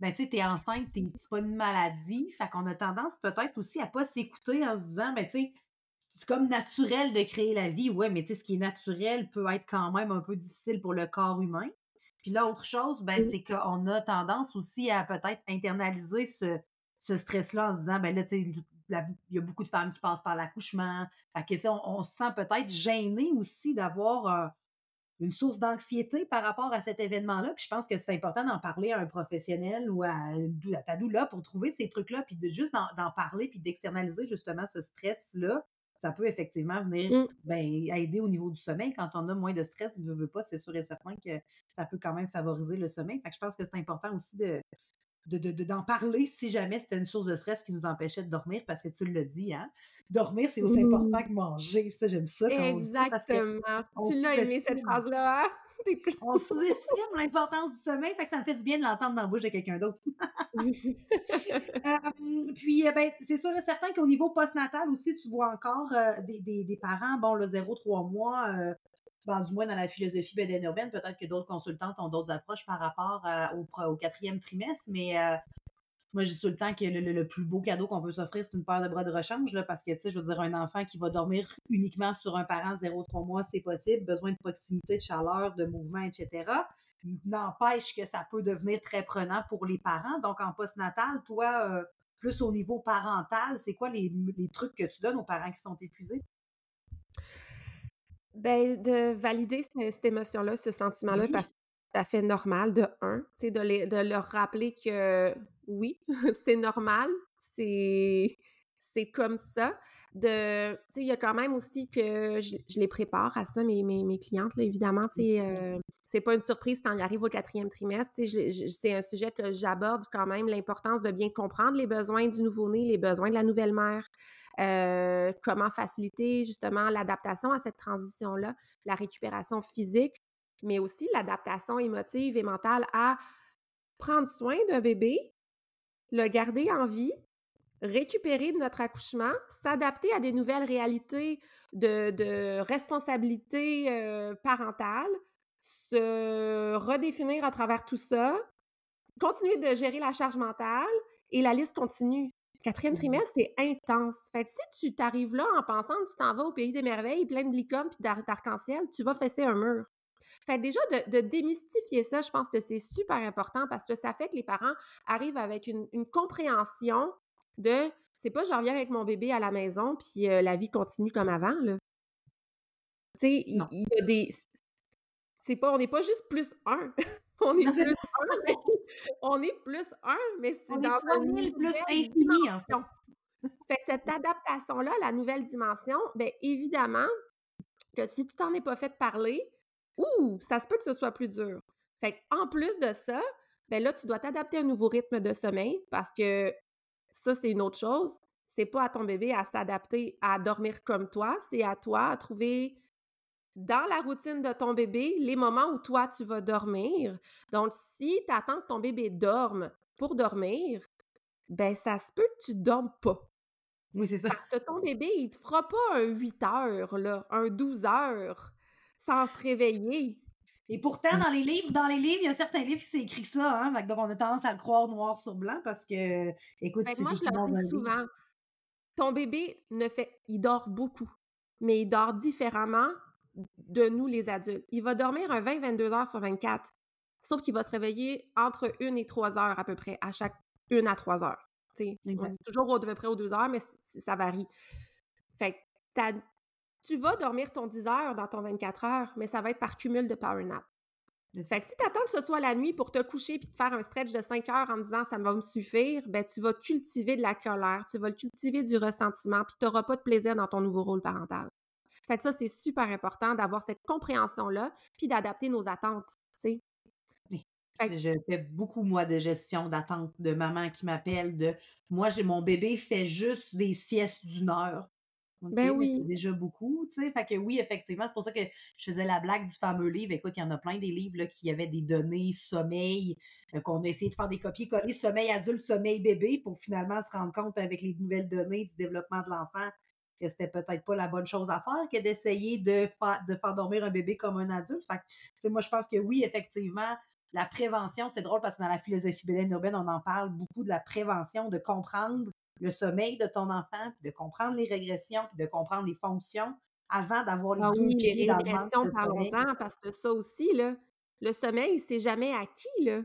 Speaker 1: ben, tu sais, t'es enceinte, t'es, pas une maladie. Fait qu'on a tendance peut-être aussi à pas s'écouter en se disant, ben, tu sais, c'est comme naturel de créer la vie. Ouais, mais tu sais, ce qui est naturel peut être quand même un peu difficile pour le corps humain. Puis l'autre chose, ben, c'est qu'on a tendance aussi à peut-être internaliser ce, ce stress-là en se disant, ben là, tu sais, il y a beaucoup de femmes qui passent par l'accouchement. On, se sent peut-être gêné aussi d'avoir euh, une source d'anxiété par rapport à cet événement-là. Puis je pense que c'est important d'en parler à un professionnel ou à, à ta doula pour trouver ces trucs-là, puis de juste d'en parler, puis d'externaliser justement ce stress-là. Ça peut effectivement venir mmh. ben, aider au niveau du sommeil. Quand on a moins de stress, ne veut pas, c'est sûr et certain que ça peut quand même favoriser le sommeil. Fait que je pense que c'est important aussi de, d'en parler si jamais c'était une source de stress qui nous empêchait de dormir, parce que tu le dis, hein? Dormir, c'est aussi important que manger. Ça, j'aime ça.
Speaker 2: Exactement. tu l'as aimé, cette phrase-là. Hein?
Speaker 1: on sous-estime l'importance du sommeil, fait que ça me fait du bien de l'entendre dans la bouche de quelqu'un d'autre. Euh, puis, euh, ben, c'est sûr et certain qu'au niveau postnatal aussi, tu vois encore euh, des, des, des, parents, bon, le 0-3 mois, ben, du moins dans la philosophie bédaine urbaine, peut-être que d'autres consultantes ont d'autres approches par rapport au, quatrième trimestre, mais euh, moi, je dis tout le temps que le, plus beau cadeau qu'on peut s'offrir, c'est une paire de bras de rechange, là, parce que, tu sais, je veux dire, un enfant qui va dormir uniquement sur un parent 0-3 mois, c'est possible. Besoin de proximité, de chaleur, de mouvement, etc. N'empêche que ça peut devenir très prenant pour les parents. Donc, en postnatal, toi, euh, plus au niveau parental, c'est quoi les, les trucs que tu donnes aux parents qui sont épuisés?
Speaker 2: Ben, de valider cette émotion-là, ce sentiment-là, parce que tout à fait normal, de un, de de leur rappeler que oui, c'est normal, c'est c'est comme ça. De il y a quand même aussi que je les prépare à ça, mes mes mes clientes, là, évidemment, euh, c'est pas une surprise quand ils arrivent au quatrième trimestre, c'est un sujet que j'aborde quand même, l'importance de bien comprendre les besoins du nouveau-né, les besoins de la nouvelle mère. Euh, comment faciliter justement l'adaptation à cette transition-là, la récupération physique, mais aussi l'adaptation émotive et mentale à prendre soin d'un bébé, le garder en vie, récupérer de notre accouchement, s'adapter à des nouvelles réalités de, de responsabilité euh, parentale, se redéfinir à travers tout ça, continuer de gérer la charge mentale et la liste continue. Quatrième mmh trimestre, c'est intense. Fait que si tu t'arrives là en pensant que tu t'en vas au pays des merveilles, plein de licornes puis d'arc-en-ciel, tu vas fesser un mur. Fait que déjà, de, démystifier ça, je pense que c'est super important parce que ça fait que les parents arrivent avec une, compréhension de c'est pas je reviens avec mon bébé à la maison puis euh, la vie continue comme avant, là. Tu sais, il y, a des. C'est pas, on n'est pas juste plus un. on est plus un, on est plus un, mais c'est dans
Speaker 1: un plus infini, en fait.
Speaker 2: fait que cette adaptation-là, la nouvelle dimension, bien évidemment que si tu t'en es pas fait parler, ouh, ça se peut que ce soit plus dur. Fait en plus de ça, ben là, tu dois t'adapter à un nouveau rythme de sommeil parce que ça, c'est une autre chose. C'est pas à ton bébé à s'adapter à dormir comme toi, c'est à toi à trouver dans la routine de ton bébé les moments où toi, tu vas dormir. Donc, si tu attends que ton bébé dorme pour dormir, ben ça se peut que tu dormes pas.
Speaker 1: Oui, c'est ça.
Speaker 2: Parce que ton bébé, il te fera pas un 8 heures, là, un 12 heures sans se réveiller.
Speaker 1: Et pourtant, dans les livres, dans les livres, il y a certains livres qui s'écrit ça, hein. Donc, on a tendance à le croire noir sur blanc parce que, écoute,
Speaker 2: c'est moi, je le dis souvent. Ton bébé ne fait, il dort beaucoup, mais il dort différemment de nous, les adultes. Il va dormir un 20-22 heures sur 24, sauf qu'il va se réveiller entre une et trois heures à peu près, à chaque une à trois heures. on dit toujours à peu près aux deux heures, mais ça varie. Fait tu vas dormir ton 10 heures dans ton 24 heures, mais ça va être par cumul de power nap. Fait que si tu attends que ce soit la nuit pour te coucher puis te faire un stretch de 5 heures en disant ça va me suffire, ben tu vas cultiver de la colère, tu vas cultiver du ressentiment puis tu n'auras pas de plaisir dans ton nouveau rôle parental. Fait que ça, c'est super important d'avoir cette compréhension-là, puis d'adapter nos attentes, tu.
Speaker 1: Je fais beaucoup, moi, de gestion d'attente de maman qui m'appelle de moi, j'ai mon bébé fait juste des siestes d'une heure.
Speaker 2: Ben oui.
Speaker 1: C'est déjà beaucoup, tu sais. Fait que oui, effectivement, c'est pour ça que je faisais la blague du fameux livre. Écoute, il y en a plein des livres là, qui avaient des données sommeil, euh, qu'on a essayé de faire des copier-coller sommeil adulte, sommeil bébé pour finalement se rendre compte avec les nouvelles données du développement de l'enfant que c'était peut-être pas la bonne chose à faire que d'essayer de, faire, de faire dormir un bébé comme un adulte. Fait que, moi, je pense que oui, effectivement, la prévention, c'est drôle parce que dans la philosophie bédaine urbaine, on en parle beaucoup de la prévention, de comprendre le sommeil de ton enfant, puis de comprendre les régressions, puis de comprendre les fonctions avant d'avoir les
Speaker 2: ah oui,
Speaker 1: pieds
Speaker 2: les
Speaker 1: dans le manque
Speaker 2: régressions, parlons-en, parce que ça aussi, là, le sommeil, c'est jamais acquis, là.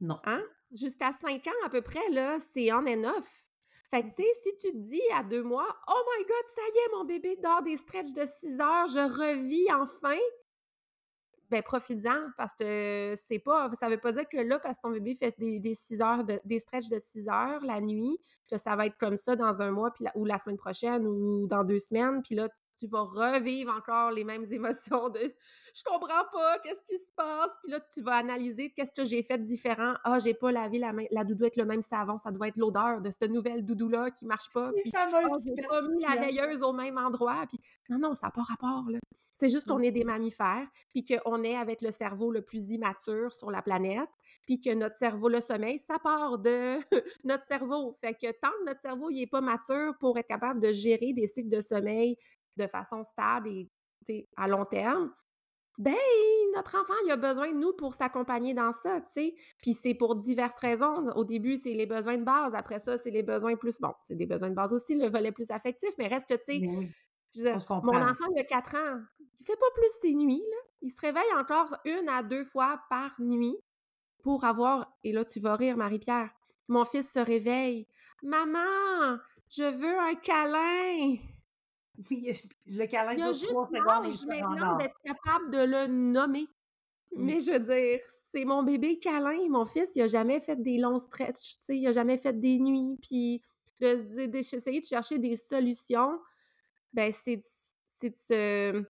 Speaker 1: Non.
Speaker 2: Hein? Jusqu'à 5 ans à peu près, là, c'est on and off. Fait que, tu sais, si tu te dis à deux mois, oh my god, ça y est, mon bébé dort des stretches de 6 heures, je revis enfin, ben profites-en parce que c'est pas, ça veut pas dire que là, parce que ton bébé fait des, des 6 heures, de, des stretches de 6 heures la nuit, que ça va être comme ça dans un mois puis la- ou la semaine prochaine ou dans deux semaines, puis là, tu vas revivre encore les mêmes émotions de je comprends pas, qu'est-ce qui se passe? Puis là, tu vas analyser qu'est-ce que j'ai fait de différent. Ah, j'ai pas lavé la, la doudou avec le même savon, ça doit être l'odeur de cette nouvelle doudou-là qui marche pas.
Speaker 1: Les
Speaker 2: Puis, ah, j'ai pas mis la veilleuse au même endroit. Puis, non, non, ça n'a pas rapport, là. C'est juste qu'on
Speaker 1: Mm.
Speaker 2: est des mammifères, puis qu'on est avec le cerveau le plus immature sur la planète, puis que notre cerveau, le sommeil, ça part de notre cerveau. Fait que tant que notre cerveau il est pas mature pour être capable de gérer des cycles de sommeil de façon stable et à long terme, ben notre enfant il a besoin de nous pour s'accompagner dans ça, tu sais. Puis c'est pour diverses raisons. Au début, c'est les besoins de base. Après ça, c'est les besoins plus bon, c'est des besoins de base aussi, le volet plus affectif, mais reste que tu sais,
Speaker 1: oui, se
Speaker 2: mon enfant, il a 4 ans, il fait pas plus ses nuits, là. Il se réveille encore une à deux fois par nuit pour avoir, et là, tu vas rire, Marie-Pierre, mon fils se réveille. Maman, je veux un câlin.
Speaker 1: Oui, le câlin dure trois secondes
Speaker 2: maintenant d'être capable de le nommer.
Speaker 1: Mm.
Speaker 2: Mais je veux dire, c'est mon bébé câlin. Mon fils, il a jamais fait des longs stretches, tu sais, il a jamais fait des nuits. Puis de se dire- d'essayer de chercher des solutions, ben c'est de- c'est de se...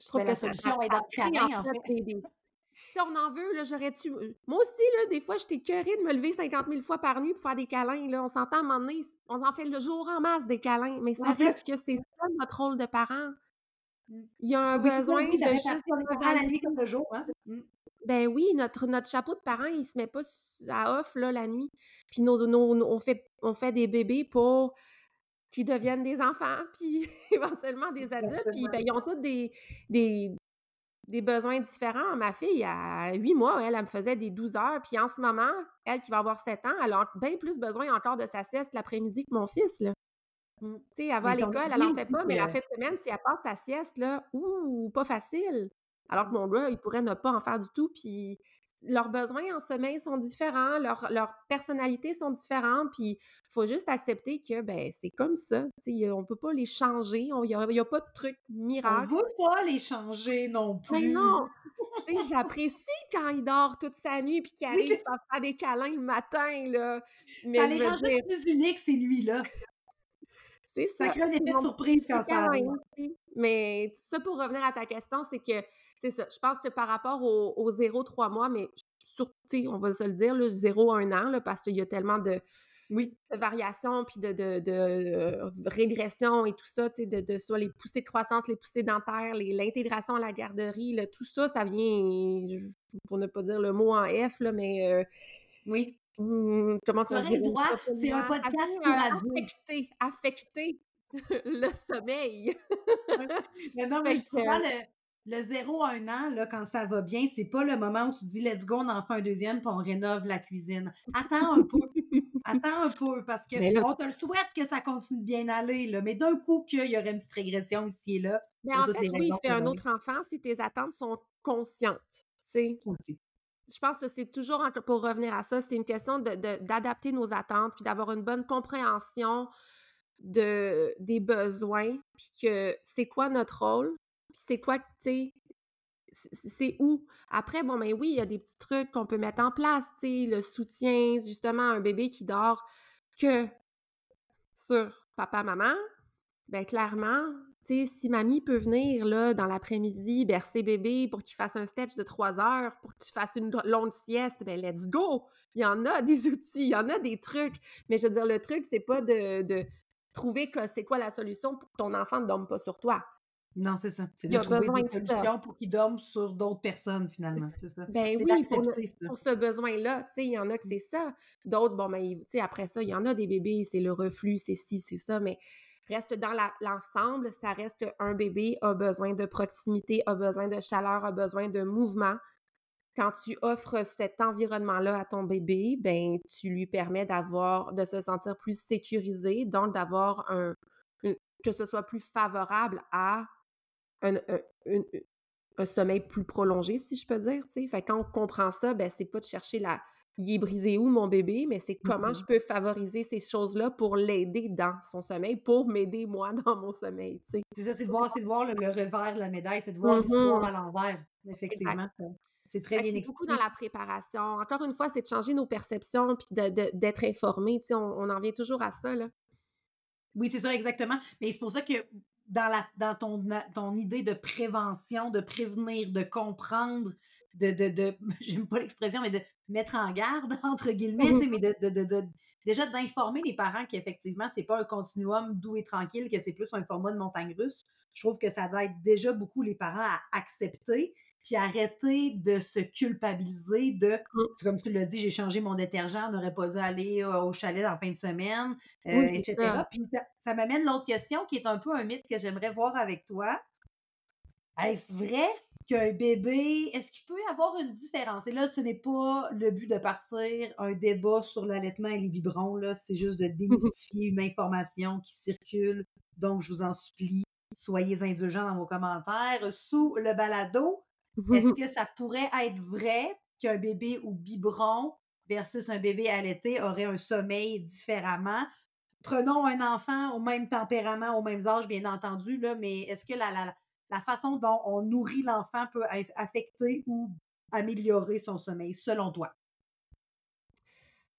Speaker 2: Je trouve
Speaker 1: Ben, la
Speaker 2: que ça, ça,
Speaker 1: solution est dans le câlin,
Speaker 2: en
Speaker 1: en
Speaker 2: fait
Speaker 1: fait.
Speaker 2: des... sais, on en veut, là, j'aurais tu Moi aussi, là, des fois, j'étais curée de me lever 50 000 fois par nuit pour faire des câlins, là. On s'entend, à un moment donné, on en fait le jour en masse des câlins, mais ça
Speaker 1: fait,
Speaker 2: reste que c'est ça notre rôle de parent.
Speaker 1: Mm.
Speaker 2: Il y a un
Speaker 1: oui,
Speaker 2: besoin de juste
Speaker 1: la nuit comme le jour, hein. Mm.
Speaker 2: Ben oui, notre, notre chapeau de parent, il se met pas à off là, la nuit. Puis nos, nos- nos- on, fait, on fait des bébés pour qu'ils deviennent des enfants, puis éventuellement des adultes. Puis ben, ils ont tous des, des, des besoins différents. Ma fille, à 8 mois, elle, elle me faisait des 12 heures. Puis en ce moment, elle qui va avoir 7 ans, elle a bien plus besoin encore de sa sieste l'après-midi que mon fils. Là.
Speaker 1: Mm.
Speaker 2: Tu sais, elle va à l'école, elle
Speaker 1: bien
Speaker 2: en fait pas, mais la
Speaker 1: que-
Speaker 2: fin de semaine, si elle passe sa sieste, là, ouh, pas facile. Alors que mon gars, il pourrait ne pas en faire du tout, puis leurs besoins en sommeil sont différents, leurs personnalités sont différentes, puis il faut juste accepter que, ben, c'est comme ça. On peut pas les changer, il n'y a, a pas de truc
Speaker 1: On
Speaker 2: miracle.
Speaker 1: veut pas les changer non
Speaker 2: Mais
Speaker 1: plus.
Speaker 2: non! Tu sais, j'apprécie quand il dort toute sa nuit puis qu'il arrive à faire des câlins le matin, là.
Speaker 1: ça
Speaker 2: Mais
Speaker 1: les rend
Speaker 2: dire,
Speaker 1: juste plus uniques, ces nuits-là.
Speaker 2: c'est
Speaker 1: Ça
Speaker 2: ça.
Speaker 1: crée un effet de surprise quand ça arrive.
Speaker 2: Mais ça, pour revenir à ta question, c'est que, c'est ça, je pense que par rapport au, au 0-3 mois, mais surtout, on va se le dire, le 0-1 an, là, parce qu'il y a tellement de,
Speaker 1: Oui.
Speaker 2: de variations, puis de, de, de, euh, régression et tout ça, tu sais, de, de soit les poussées de croissance, les poussées dentaires, l'intégration à la garderie, là, tout ça, ça vient, pour ne pas dire le mot en F, là, mais euh,
Speaker 1: Oui.
Speaker 2: hum, comment
Speaker 1: Tu le droit, c'est un podcast pour
Speaker 2: affecter, affecter le sommeil.
Speaker 1: Mais non,
Speaker 2: Fait
Speaker 1: mais souvent,
Speaker 2: que,
Speaker 1: le, le 0 à 1 an, là, quand ça va bien, c'est pas le moment où tu dis let's go, on en fait un deuxième puis on rénove la cuisine. Attends un peu. Attends un peu parce que
Speaker 2: là,
Speaker 1: on te le souhaite que ça continue de bien aller, là, mais d'un coup qu'il y aurait une petite régression ici et là,
Speaker 2: mais en fait, oui, fais un autre enfant si tes attentes sont conscientes.
Speaker 1: aussi.
Speaker 2: Je pense que c'est toujours, pour revenir à ça, c'est une question de- de- d'adapter nos attentes, puis d'avoir une bonne compréhension de, des besoins, puis que c'est quoi notre rôle, puis c'est quoi, tu sais, c'est où? Après, bon, ben oui, il y a des petits trucs qu'on peut mettre en place, tu sais, le soutien, justement, un bébé qui dort que sur papa, maman, ben clairement, tu sais, si mamie peut venir là dans l'après-midi bercer bébé pour qu'il fasse un sketch de trois heures, pour que tu fasses une longue sieste, ben let's go! Il y en a des outils, il y en a des trucs. Mais je veux dire, le truc, c'est pas de, de trouver que c'est quoi la solution pour que ton enfant ne dorme pas sur toi.
Speaker 1: Non, c'est ça. C'est
Speaker 2: Il
Speaker 1: de
Speaker 2: a
Speaker 1: trouver
Speaker 2: besoin
Speaker 1: des
Speaker 2: de
Speaker 1: solutions pour qu'ils dorment sur d'autres personnes, finalement. C'est ça.
Speaker 2: Ben oui, pour, le-
Speaker 1: d'accepter ça.
Speaker 2: pour ce besoin-là, tu sais, il y en a que c'est ça. D'autres, bon, ben, ils- tu sais, après ça, il y en a des bébés, c'est le reflux, c'est ci, c'est ça, mais reste dans l'ensemble, ça reste un bébé a besoin de proximité, a besoin de chaleur, a besoin de mouvement. quand tu offres cet environnement-là à ton bébé, ben tu lui permets d'avoir, de se sentir plus sécurisé, donc d'avoir un, que ce soit plus favorable à un, un, sommeil plus prolongé, si je peux dire, tu sais. Fait quand on comprend ça, ben c'est pas de chercher la, il est brisé où mon bébé, mais c'est comment je peux favoriser ces choses-là pour l'aider dans son sommeil, pour m'aider moi dans mon sommeil.
Speaker 1: C'est ça, c'est de voir, de voir le, revers de la médaille, c'est de voir l'histoire mmh à l'envers, effectivement. C'est très bien expliqué.
Speaker 2: beaucoup dans la préparation. Encore une fois, c'est de changer nos perceptions puis d'être informé. On, on, en vient toujours à ça, là.
Speaker 1: Oui, c'est ça, exactement. Mais c'est pour ça que dans, la, dans ton, ton idée de prévention, de prévenir, de comprendre, de, de, de j'aime pas l'expression, mais de mettre en garde, entre guillemets, mmh mais de, de, de déjà d'informer les parents qu'effectivement, c'est pas un continuum doux et tranquille, que c'est plus un format de montagne russe. Je trouve que ça aide déjà beaucoup les parents à accepter puis arrêter de se culpabiliser de, mmh. comme tu l'as dit, j'ai changé mon détergent, on n'aurait pas dû aller au chalet en fin de semaine, euh, etc. Puis ça, m'amène l'autre question qui est un peu un mythe que j'aimerais voir avec toi. Est-ce vrai qu'un bébé, est-ce qu'il peut y avoir une différence? Et là, ce n'est pas le but de partir un débat sur l'allaitement et les biberons, là, c'est juste de démystifier une information qui circule. Donc, je vous en supplie, soyez indulgents dans vos commentaires. Sous le balado, est-ce que ça pourrait être vrai qu'un bébé au biberon versus un bébé allaité aurait un sommeil différemment? Prenons un enfant au même tempérament, au même âge, bien entendu, là, mais est-ce que la, la, la façon dont on nourrit l'enfant peut affecter ou améliorer son sommeil, selon toi?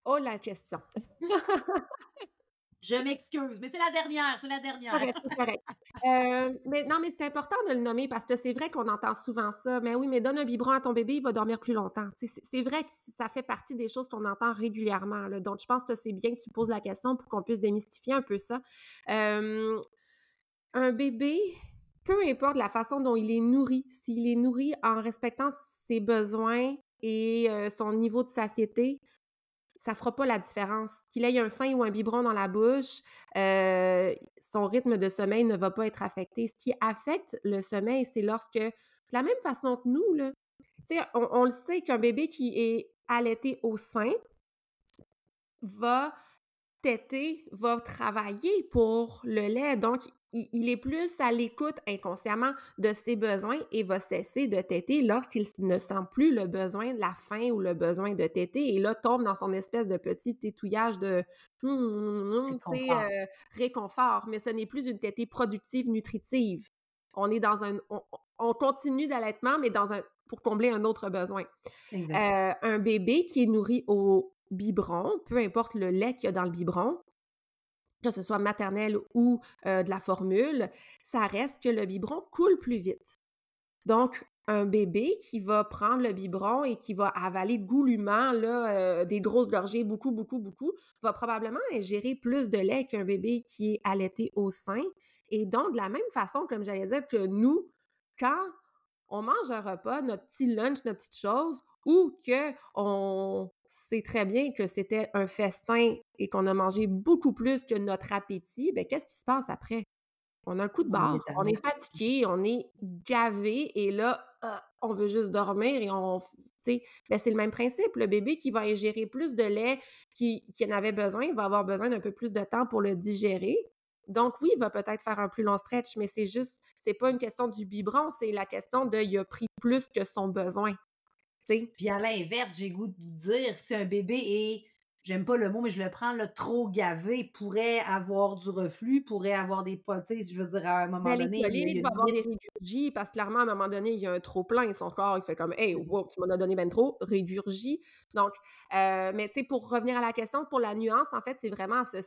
Speaker 2: Oh, la question.
Speaker 1: Je m'excuse, mais c'est la dernière, c'est la dernière.
Speaker 2: C'est correct. Euh, mais non, mais c'est important de le nommer parce que c'est vrai qu'on entend souvent ça. Mais oui, mais donne un biberon à ton bébé, il va dormir plus longtemps. C'est vrai que ça fait partie des choses qu'on entend régulièrement. Donc, je pense que c'est bien que tu poses la question pour qu'on puisse démystifier un peu ça. un bébé, peu importe la façon dont il est nourri, s'il est nourri en respectant ses besoins et euh, son niveau de satiété, ça fera pas la différence. Qu'il ait un sein ou un biberon dans la bouche, euh, son rythme de sommeil ne va pas être affecté. Ce qui affecte le sommeil, c'est lorsque, de la même façon que nous, là, on, on le sait qu'un bébé qui est allaité au sein va téter, va travailler pour le lait. Donc, il, est plus à l'écoute inconsciemment de ses besoins et va cesser de téter lorsqu'il ne sent plus le besoin de la faim ou le besoin de téter et là tombe dans son espèce de petit tétouillage de réconfort. Euh, réconfort. Mais ce n'est plus une tétée productive, nutritive. On est dans un... On, continue d'allaitement, mais dans un pour combler un autre besoin. Euh, un bébé qui est nourri au biberon, peu importe le lait qu'il y a dans le biberon, que ce soit maternel ou de la formule, ça reste que le biberon coule plus vite. Donc, un bébé qui va prendre le biberon et qui va avaler goulûment là, des grosses gorgées, beaucoup, beaucoup, beaucoup, va probablement ingérer plus de lait qu'un bébé qui est allaité au sein. Et donc, de la même façon, comme j'allais dire, que nous, quand on mange un repas, notre petit lunch, notre petite chose, ou que on sait très bien que c'était un festin et qu'on a mangé beaucoup plus que notre appétit, ben qu'est-ce qui se passe après? On a un coup de barre, on est fatigué, on est gavé et là, ah, on veut juste dormir et on, ben c'est le même principe. Le bébé qui va ingérer plus de lait qu'il qui en avait besoin, va avoir besoin d'un peu plus de temps pour le digérer. Donc oui, il va peut-être faire un plus long stretch, mais c'est juste, c'est pas une question du biberon, c'est la question de il a pris plus que son besoin.
Speaker 1: Puis à l'inverse, j'ai goût de vous dire, si un bébé est, j'aime pas le mot, mais je le prends, là, trop gavé, pourrait avoir du reflux, pourrait avoir des sais, je veux dire, à un moment
Speaker 2: mais
Speaker 1: donné.
Speaker 2: Il, va avoir des régurgies parce que clairement, à un moment donné, il y a un trop plein. Son corps, il fait comme, hey, wow, tu m'en as donné ben trop, régurgie. Donc, euh, mais tu sais, pour revenir à la question, pour la nuance, en fait, c'est vraiment ce,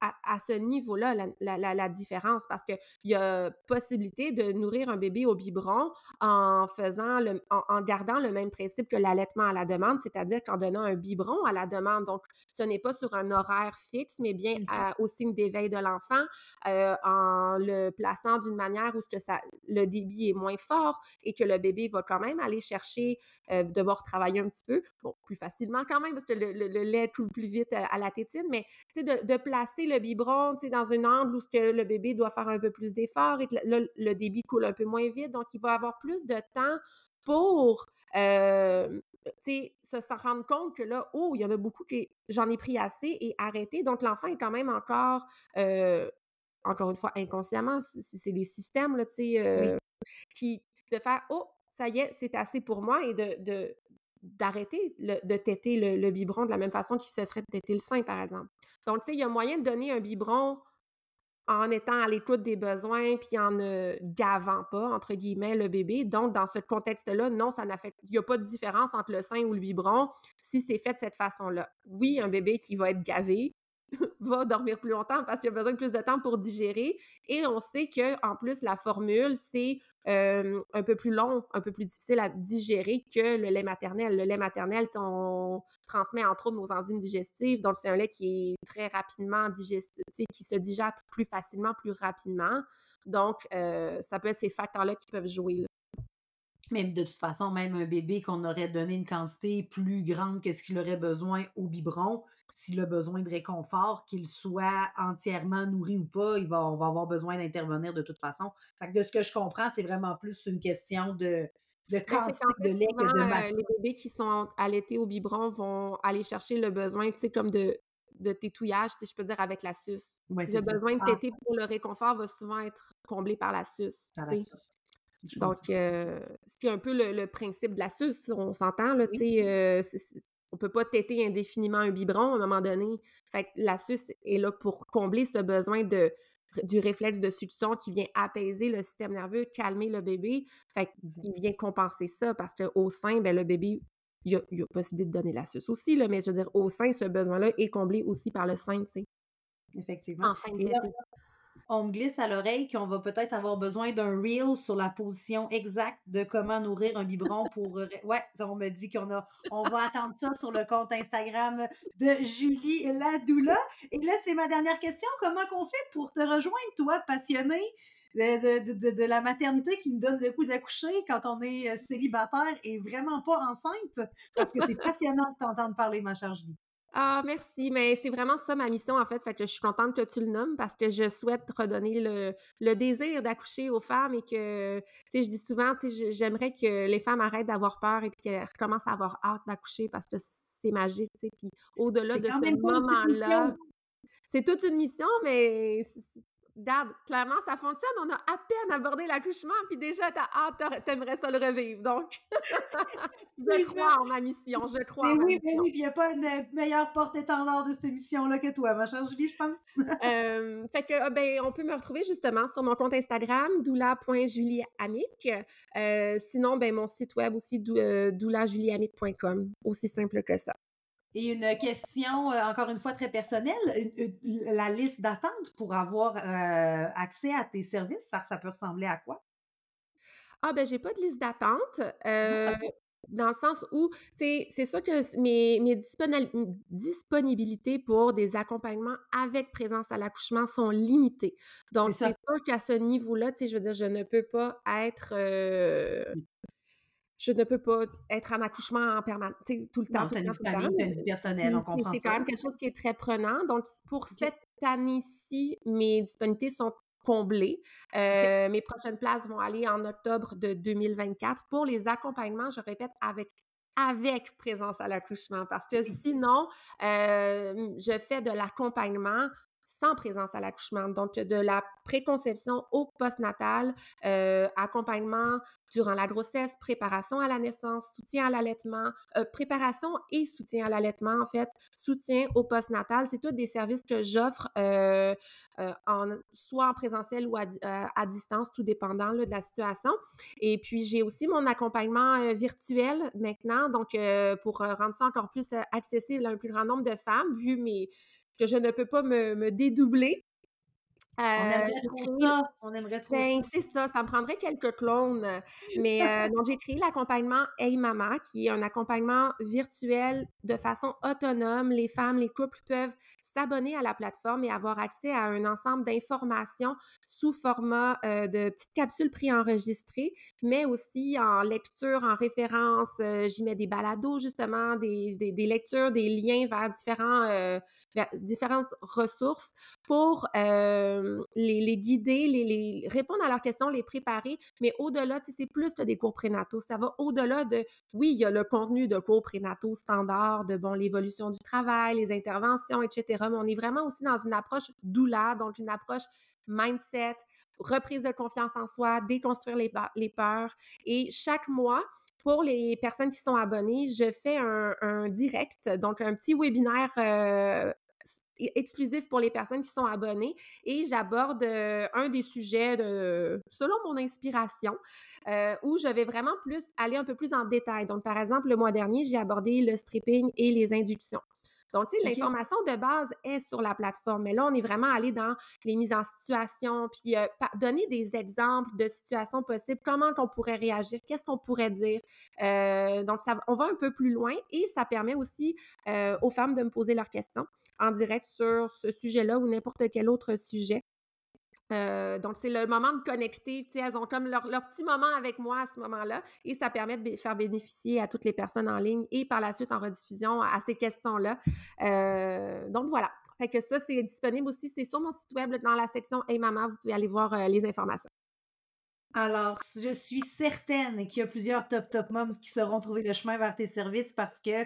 Speaker 2: à, ce niveau-là la, la, la, différence parce qu'il y a possibilité de nourrir un bébé au biberon en faisant le, en, gardant le même principe que l'allaitement à la demande, c'est-à-dire qu'en donnant un biberon à la demande. Donc, ce n'est pas sur un horaire fixe, mais bien au signe d'éveil de l'enfant, euh, en le plaçant d'une manière où ce que ça, le débit est moins fort et que le bébé va quand même aller chercher, euh, devoir travailler un petit peu, bon, plus facilement quand même parce que le, le, lait coule plus vite à, la tétine, mais de, de placer le biberon, tu sais, dans un angle où ce que le bébé doit faire un peu plus d'efforts et que le, débit coule un peu moins vite. Donc, il va avoir plus de temps pour euh, tu sais, se, rendre compte que là, oh, il y en a beaucoup qui j'en ai pris assez et arrêté. Donc, l'enfant est quand même encore, euh, encore une fois, inconsciemment, c'est des systèmes, là, tu sais, qui, de faire, oh, ça y est, c'est assez pour moi et de, d'arrêter de téter le, biberon de la même façon qu'il se serait de téter le sein, par exemple. Donc, tu sais, il y a moyen de donner un biberon en étant à l'écoute des besoins puis en ne gavant pas, entre guillemets, le bébé. Donc, dans ce contexte-là, non, ça n'affecte, il n'y a pas de différence entre le sein ou le biberon si c'est fait de cette façon-là. Oui, un bébé qui va être gavé, va dormir plus longtemps parce qu'il a besoin de plus de temps pour digérer. Et on sait que en plus, la formule, c'est un peu plus long, un peu plus difficile à digérer que le lait maternel. Le lait maternel, on transmet entre autres nos enzymes digestives, donc c'est un lait qui est très rapidement digesté, qui se digère plus facilement, plus rapidement. Donc, ça peut être ces facteurs-là qui peuvent jouer.
Speaker 1: Même de toute façon, même un bébé qu'on aurait donné une quantité plus grande que ce qu'il aurait besoin au biberon, s'il a besoin de réconfort, qu'il soit entièrement nourri ou pas, il va, on va avoir besoin d'intervenir de toute façon. Fait que de ce que je comprends, c'est vraiment plus une question de, de quantité de lait que de
Speaker 2: euh, Les bébés qui sont allaités au biberon vont aller chercher le besoin, tu sais, comme de, de tétouillage, si je peux dire, avec la suce. le besoin de ah. téter pour le réconfort va souvent être comblé par la suce. Par la suce. Donc, euh, c'est un peu le, principe de la suce, on s'entend, là, euh, c'est on peut pas téter indéfiniment un biberon à un moment donné. Fait que la suce est là pour combler ce besoin de du réflexe de succion qui vient apaiser le système nerveux, calmer le bébé. Fait qu'il vient compenser ça parce qu'au sein, ben, le bébé, il y a, il a possibilité de donner la suce aussi, là, mais je veux dire, au sein, ce besoin-là est comblé aussi par le sein, tu sais.
Speaker 1: Effectivement. En fin de on me glisse à l'oreille qu'on va peut-être avoir besoin d'un reel sur la position exacte de comment nourrir un biberon pour. Euh, ouais, on me dit qu'on a. On va attendre ça sur le compte Instagram de Julie Ladoula. Et là, c'est ma dernière question. Comment qu'on fait pour te rejoindre, toi, passionné de, la maternité qui nous donne le coup d'accoucher quand on est euh, célibataire et vraiment pas enceinte? Parce que c'est passionnant de t'entendre parler, ma chère Julie.
Speaker 2: Ah, merci. Mais c'est vraiment ça ma mission, en fait. Fait que je suis contente que tu le nommes parce que je souhaite redonner le, désir d'accoucher aux femmes et que, tu sais, je dis souvent, tu sais, j'aimerais que les femmes arrêtent d'avoir peur et puis qu'elles recommencent à avoir hâte d'accoucher parce que c'est magique, tu sais. Puis au-delà de ce moment-là, c'est toute une mission, mais regarde, clairement, ça fonctionne. On a à peine abordé l'accouchement, puis déjà, t'as hâte, t'aimerais ça le revivre. Donc, je crois en ma mission, je crois en ma
Speaker 1: oui, mission. Oui, puis il n'y a pas une meilleure porte-étendard de cette émission-là que toi, ma chère Julie, je pense.
Speaker 2: euh, fait que, ah, ben, on peut me retrouver justement sur mon compte Instagram, doula.julieamic. Euh, sinon, ben, mon site web aussi, euh, doulajulieamic.com. Aussi simple que ça.
Speaker 1: Et une question, euh, encore une fois, très personnelle, la liste d'attente pour avoir euh, accès à tes services, ça, ça, peut ressembler à quoi?
Speaker 2: Ah, ben, j'ai pas de liste d'attente. Euh, dans le sens où, tu sais, c'est sûr que mes, mes disponibilités pour des accompagnements avec présence à l'accouchement sont limitées. Donc, c'est sûr qu'à ce niveau-là, tu sais, je veux dire, je ne peux pas être je ne peux pas être en accouchement en permanence, tout le temps. Non,
Speaker 1: tout le temps, une vie personnelle, on comprend
Speaker 2: C'est quand même quelque chose qui est très prenant. Donc, pour cette année-ci, mes disponibilités sont comblées. Euh, mes prochaines places vont aller en octobre de 2024 pour les accompagnements, je répète, avec avec présence à l'accouchement parce que sinon, euh, je fais de l'accompagnement sans présence à l'accouchement. Donc, de la préconception au postnatal, euh, accompagnement durant la grossesse, préparation à la naissance, soutien à l'allaitement, euh, préparation et soutien à l'allaitement, en fait, soutien au postnatal. C'est tous des services que j'offre euh, soit en présentiel ou à distance, tout dépendant de la situation. Et puis, j'ai aussi mon accompagnement virtuel maintenant, donc pour rendre ça encore plus accessible à un plus grand nombre de femmes, vu mes que je ne peux pas me, dédoubler.
Speaker 1: On aimerait euh, trop ça. On aimerait trop
Speaker 2: ben, C'est ça, ça me prendrait quelques clones. Mais euh, donc, j'ai créé l'accompagnement Hey Mama, qui est un accompagnement virtuel de façon autonome. Les femmes, les couples peuvent s'abonner à la plateforme et avoir accès à un ensemble d'informations sous format euh, de petites capsules préenregistrées, mais aussi en lecture, en référence. Euh, j'y mets des balados, justement, des, des, lectures, des liens vers, différents, euh, différentes ressources pour les, guider, les, répondre à leurs questions, les préparer. Mais au-delà, c'est plus des cours prénataux. Ça va au-delà de, oui, il y a le contenu de cours prénataux standard, de bon, l'évolution du travail, les interventions, etc. Mais on est vraiment aussi dans une approche doula, donc une approche mindset, reprise de confiance en soi, déconstruire les, les peurs. Et chaque mois, pour les personnes qui sont abonnées, je fais un, direct, donc un petit webinaire euh, exclusif pour les personnes qui sont abonnées et j'aborde euh, un des sujets selon mon inspiration euh, où je vais vraiment plus aller un peu plus en détail. Donc, par exemple, le mois dernier, j'ai abordé le stripping et les inductions. Donc, tu sais, l'information de base est sur la plateforme, mais là, on est vraiment allé dans les mises en situation, puis euh, donner des exemples de situations possibles, comment qu'on pourrait réagir, qu'est-ce qu'on pourrait dire? Euh, donc, ça, on va un peu plus loin et ça permet aussi euh, aux femmes de me poser leurs questions en direct sur ce sujet-là ou n'importe quel autre sujet. Euh, donc, c'est le moment de connecter. Elles ont comme leur, petit moment avec moi à ce moment-là et ça permet de faire bénéficier à toutes les personnes en ligne et par la suite en rediffusion à ces questions-là. Euh, donc, voilà. Fait que ça, c'est disponible aussi. C'est sur mon site web dans la section Hey Maman. Vous pouvez aller voir euh, les informations.
Speaker 1: Alors, je suis certaine qu'il y a plusieurs top top moms qui sauront trouver le chemin vers tes services parce que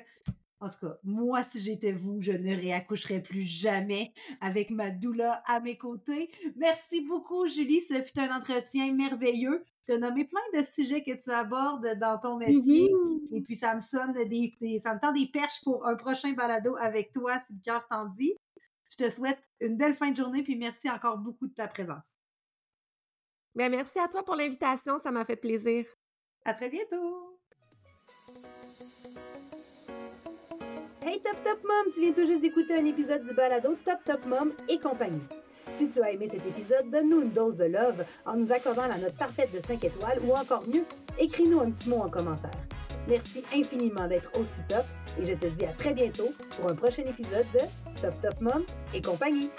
Speaker 1: en tout cas, moi, si j'étais vous, je ne réaccoucherais plus jamais avec ma doula à mes côtés. Merci beaucoup, Julie. Ce fut un entretien merveilleux. Tu as nommé plein de sujets que tu abordes dans ton métier. Et puis, ça me sonne des, ça me tend des perches pour un prochain balado avec toi, si le cœur t'en dit. Je te souhaite une belle fin de journée, puis merci encore beaucoup de ta présence.
Speaker 2: Bien, merci à toi pour l'invitation. Ça m'a fait plaisir.
Speaker 1: À très bientôt. Hey Top Top Mom, tu viens tout juste d'écouter un épisode du balado Top Top Mom et compagnie. Si tu as aimé cet épisode, donne-nous une dose de love en nous accordant la note parfaite de 5 étoiles ou encore mieux, écris-nous un petit mot en commentaire. Merci infiniment d'être aussi top et je te dis à très bientôt pour un prochain épisode de Top Top Mom et compagnie.